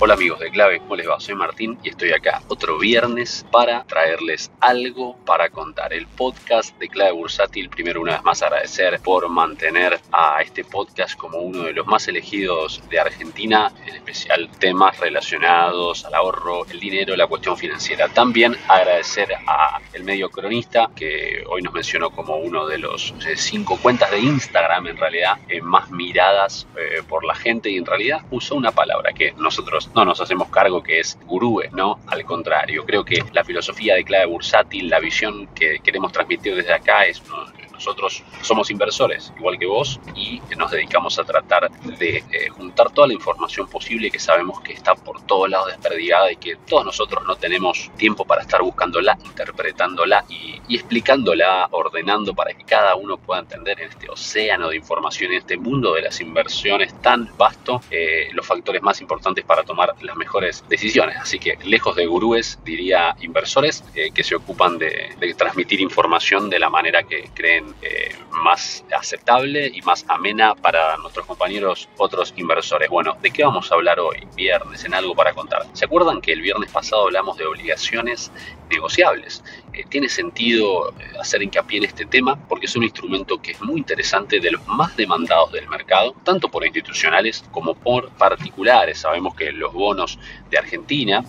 Hola amigos de Clave, ¿cómo les va? Soy Martín y estoy acá otro viernes para traerles algo para contar. El podcast de Clave Bursátil, primero una vez más agradecer por mantener a este podcast como uno de los más elegidos de Argentina, en especial temas relacionados al ahorro, el dinero, la cuestión financiera. También agradecer a el medio cronista que hoy nos mencionó como uno de los cinco cuentas de Instagram en realidad eh, más miradas eh, por la gente y en realidad usó una palabra que nosotros no nos hacemos cargo que es gurúes, ¿no? Al contrario, creo que la filosofía de clave bursátil, la visión que queremos transmitir desde acá es nosotros somos inversores, igual que vos, y nos dedicamos a tratar de eh, juntar toda la información posible que sabemos que está por todos lados desperdigada y que todos nosotros no tenemos tiempo para estar buscándola, interpretándola y, explicándola, ordenando para que cada uno pueda entender en este océano de información, en este mundo de las inversiones tan vasto, eh, los factores más importantes para tomar las mejores decisiones. Así que lejos de gurúes, diría inversores eh, que se ocupan de transmitir información de la manera que creen eh, más aceptable y más amena para nuestros compañeros otros inversores. Bueno, ¿de qué vamos a hablar hoy, viernes, en algo para contar? ¿Se acuerdan que el viernes pasado hablamos de obligaciones negociables? Eh, tiene sentido eh, hacer hincapié en este tema porque es un instrumento que es muy interesante de los más demandados del mercado, tanto por institucionales como por particulares. Sabemos que los bonos de Argentina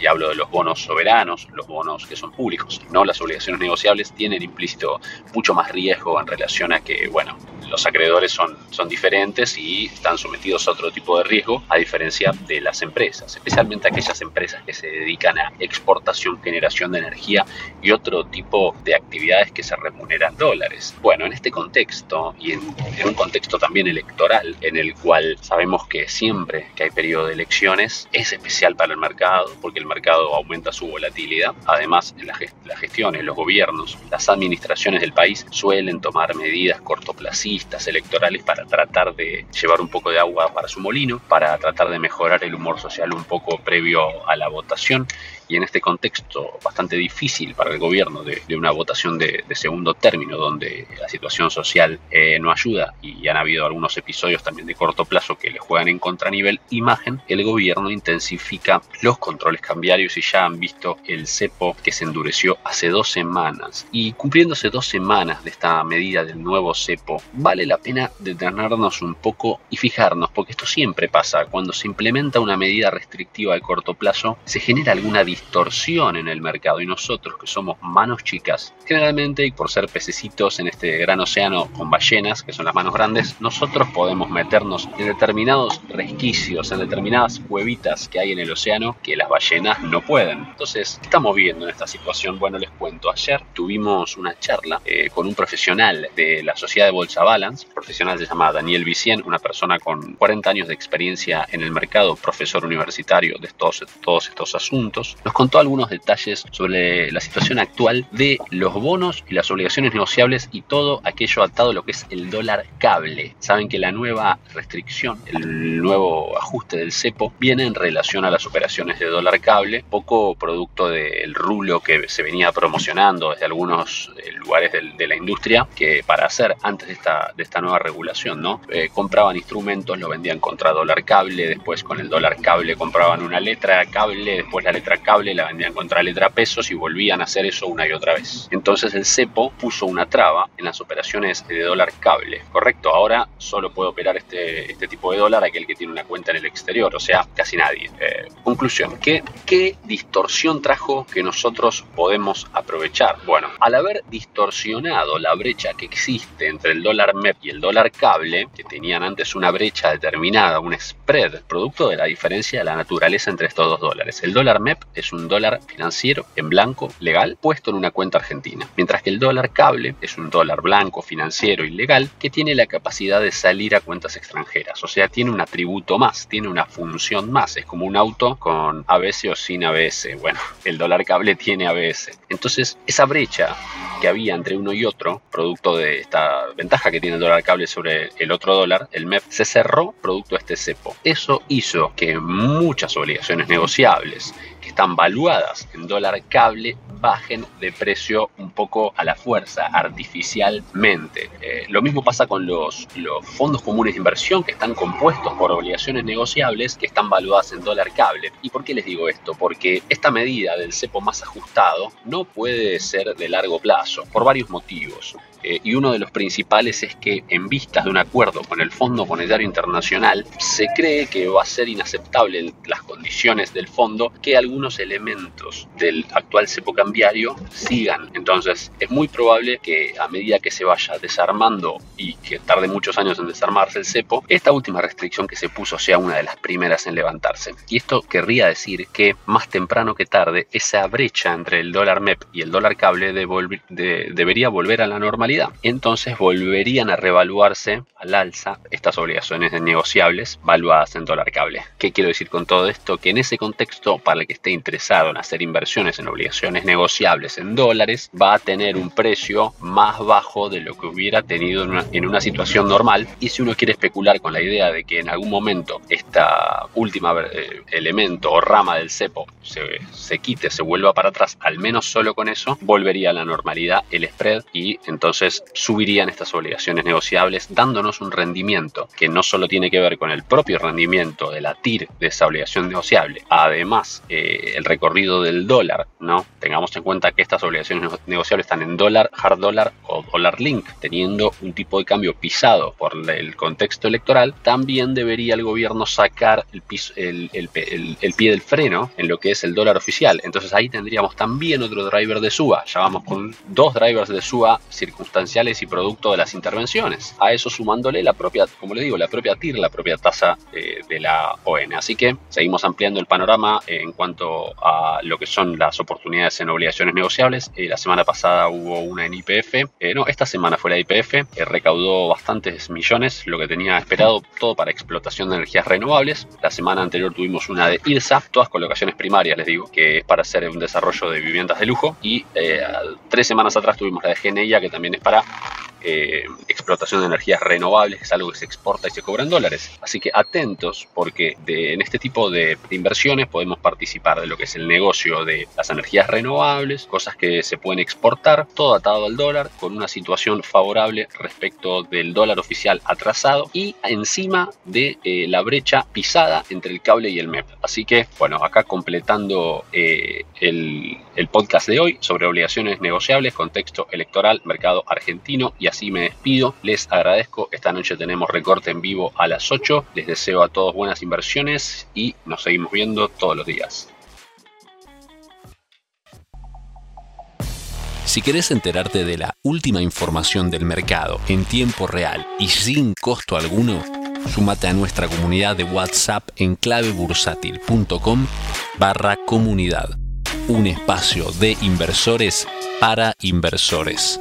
y hablo de los bonos soberanos, los bonos que son públicos, no las obligaciones negociables, tienen implícito mucho más riesgo en relación a que, bueno, los acreedores son, son diferentes y están sometidos a otro tipo de riesgo, a diferencia de las empresas, especialmente aquellas empresas que se dedican a exportación, generación de energía y otro tipo de actividades que se remuneran dólares. Bueno, en este contexto y en, en un contexto también electoral, en el cual sabemos que siempre que hay periodo de elecciones es especial para el mercado, porque el mercado aumenta su volatilidad. Además, en las gestiones, los gobiernos, las administraciones del país suelen tomar medidas cortoplacistas, electorales, para tratar de llevar un poco de agua para su molino, para tratar de mejorar el humor social un poco previo a la votación y en este contexto bastante difícil para el gobierno de, una votación de, segundo término donde la situación social eh, no ayuda y han habido algunos episodios también de corto plazo que le juegan en contra a nivel imagen, el gobierno intensifica los controles cambiarios y ya han visto el cepo que se endureció hace dos semanas. Y cumpliéndose dos semanas de esta medida del nuevo cepo, vale la pena detenernos un poco y fijarnos porque esto siempre pasa. Cuando se implementa una medida restrictiva de corto plazo se genera alguna distorsión en el mercado y nosotros que somos manos chicas, generalmente y por ser pececitos en este gran océano con ballenas, que son las manos grandes, nosotros podemos meternos en determinados resquicios, en determinadas cuevitas que hay en el océano que las ballenas no pueden. Entonces, ¿qué estamos viendo en esta situación? Bueno, les cuento, ayer tuvimos una charla eh, con un profesional de la sociedad de Bolsa Balance, profesional se llama Daniel Vicien, una persona con 40 años de experiencia en el mercado, profesor universitario de todos, todos estos asuntos contó algunos detalles sobre la situación actual de los bonos y las obligaciones negociables y todo aquello atado a lo que es el dólar cable. Saben que la nueva restricción, el nuevo ajuste del cepo, viene en relación a las operaciones de dólar cable, poco producto del rulo que se venía promocionando desde algunos eh, lugares de, la industria, que para hacer antes de esta, de esta nueva regulación, ¿no? Eh, compraban instrumentos, lo vendían contra dólar cable, después con el dólar cable compraban una letra cable, después la letra cable la vendían contra letra pesos y volvían a hacer eso una y otra vez. Entonces el cepo puso una traba en las operaciones de dólar cable, ¿correcto? Ahora solo puede operar este, este tipo de dólar aquel que tiene una cuenta en el exterior, o sea, casi nadie. Eh, conclusión, ¿qué, ¿qué distorsión trajo que nosotros podemos aprovechar? Bueno, al haber distorsionado la brecha que existe entre el dólar MEP y el dólar cable, que tenían antes una brecha determinada, un spread, producto de la diferencia de la naturaleza entre estos dos dólares. El dólar MEP es un dólar financiero en blanco, legal, puesto en una cuenta argentina. Mientras que el dólar cable es un dólar blanco, financiero y legal que tiene la capacidad de salir a cuentas extranjeras. O sea, tiene un atributo más, tiene una función más. Es como un auto con ABS o sin ABS. Bueno, el dólar cable tiene ABS. Entonces, esa brecha que había entre uno y otro, producto de esta ventaja que tiene el dólar cable sobre el otro dólar, el MEP, se cerró producto de este cepo. Eso hizo que muchas obligaciones negociables que están valuadas en dólar cable bajen de precio un poco a la fuerza, artificialmente. Eh, lo mismo pasa con los, los fondos comunes de inversión que están compuestos por obligaciones negociables que están valuadas en dólar cable. ¿Y por qué les digo esto? Porque esta medida del cepo más ajustado no puede ser de largo plazo, por varios motivos. Eh, y uno de los principales es que en vistas de un acuerdo con el Fondo Monetario Internacional se cree que va a ser inaceptable las condiciones del fondo que algunos elementos del actual cepo cambiario sigan. Entonces es muy probable que a medida que se vaya desarmando y que tarde muchos años en desarmarse el cepo, esta última restricción que se puso sea una de las primeras en levantarse. Y esto querría decir que más temprano que tarde esa brecha entre el dólar MEP y el dólar cable debería volver a la normalidad entonces volverían a revaluarse al alza estas obligaciones negociables valuadas en dólar cable. ¿Qué quiero decir con todo esto? Que en ese contexto, para el que esté interesado en hacer inversiones en obligaciones negociables en dólares, va a tener un precio más bajo de lo que hubiera tenido en una, situación normal. Y si uno quiere especular con la idea de que en algún momento esta última eh, elemento o rama del cepo se, se quite, se vuelva para atrás, al menos solo con eso, volvería a la normalidad el spread y entonces subirían estas obligaciones negociables dándonos un rendimiento que no solo tiene que ver con el propio rendimiento de la TIR de esa obligación negociable, además eh, el recorrido del dólar, ¿no? Tengamos en cuenta que estas obligaciones negociables están en dólar, hard dólar o dólar link, teniendo un tipo de cambio pisado por el contexto electoral, también debería el gobierno sacar el, pie del freno en lo que es el dólar oficial. Entonces ahí tendríamos también otro driver de suba. Ya vamos con dos drivers de suba circunstanciales y producto de las intervenciones. A eso sumándole la propia, como le digo, la propia TIR, la propia tasa eh, de la ON. Así que seguimos ampliando el panorama en cuanto a lo que son las oportunidades en obligaciones negociables. Eh, la semana pasada hubo una en IPF. Eh, no, esta semana fue la IPF. recaudó bastantes millones, lo que tenía esperado, todo para explotación de energías renovables. La semana anterior tuvimos una de IRSA, todas colocaciones primarias, les digo, que es para hacer un desarrollo de viviendas de lujo. Y tres semanas atrás tuvimos la de GNIA, que también es para eh, explotación de energías renovables, que es algo que se exporta y se cobra en dólares. Así que atentos, porque en este tipo de, inversiones podemos participar de lo que es el negocio de las energías renovables, cosas que se pueden exportar, todo atado al dólar, con una situación favorable respecto del dólar oficial atrasado y encima de eh, la brecha pisada entre el cable y el MEP. Así que, bueno, acá completando eh, el, el podcast de hoy sobre obligaciones negociables, contexto electoral, mercado argentino y así me despido. Les agradezco. Esta noche tenemos recorte en vivo a las 8. Les deseo a todos buenas inversiones y nos seguimos viendo todos los días. Si querés enterarte de la última información del mercado en tiempo real y sin costo alguno, súmate a nuestra comunidad de WhatsApp en clavebursátil.com barra comunidad, un espacio de inversores para inversores.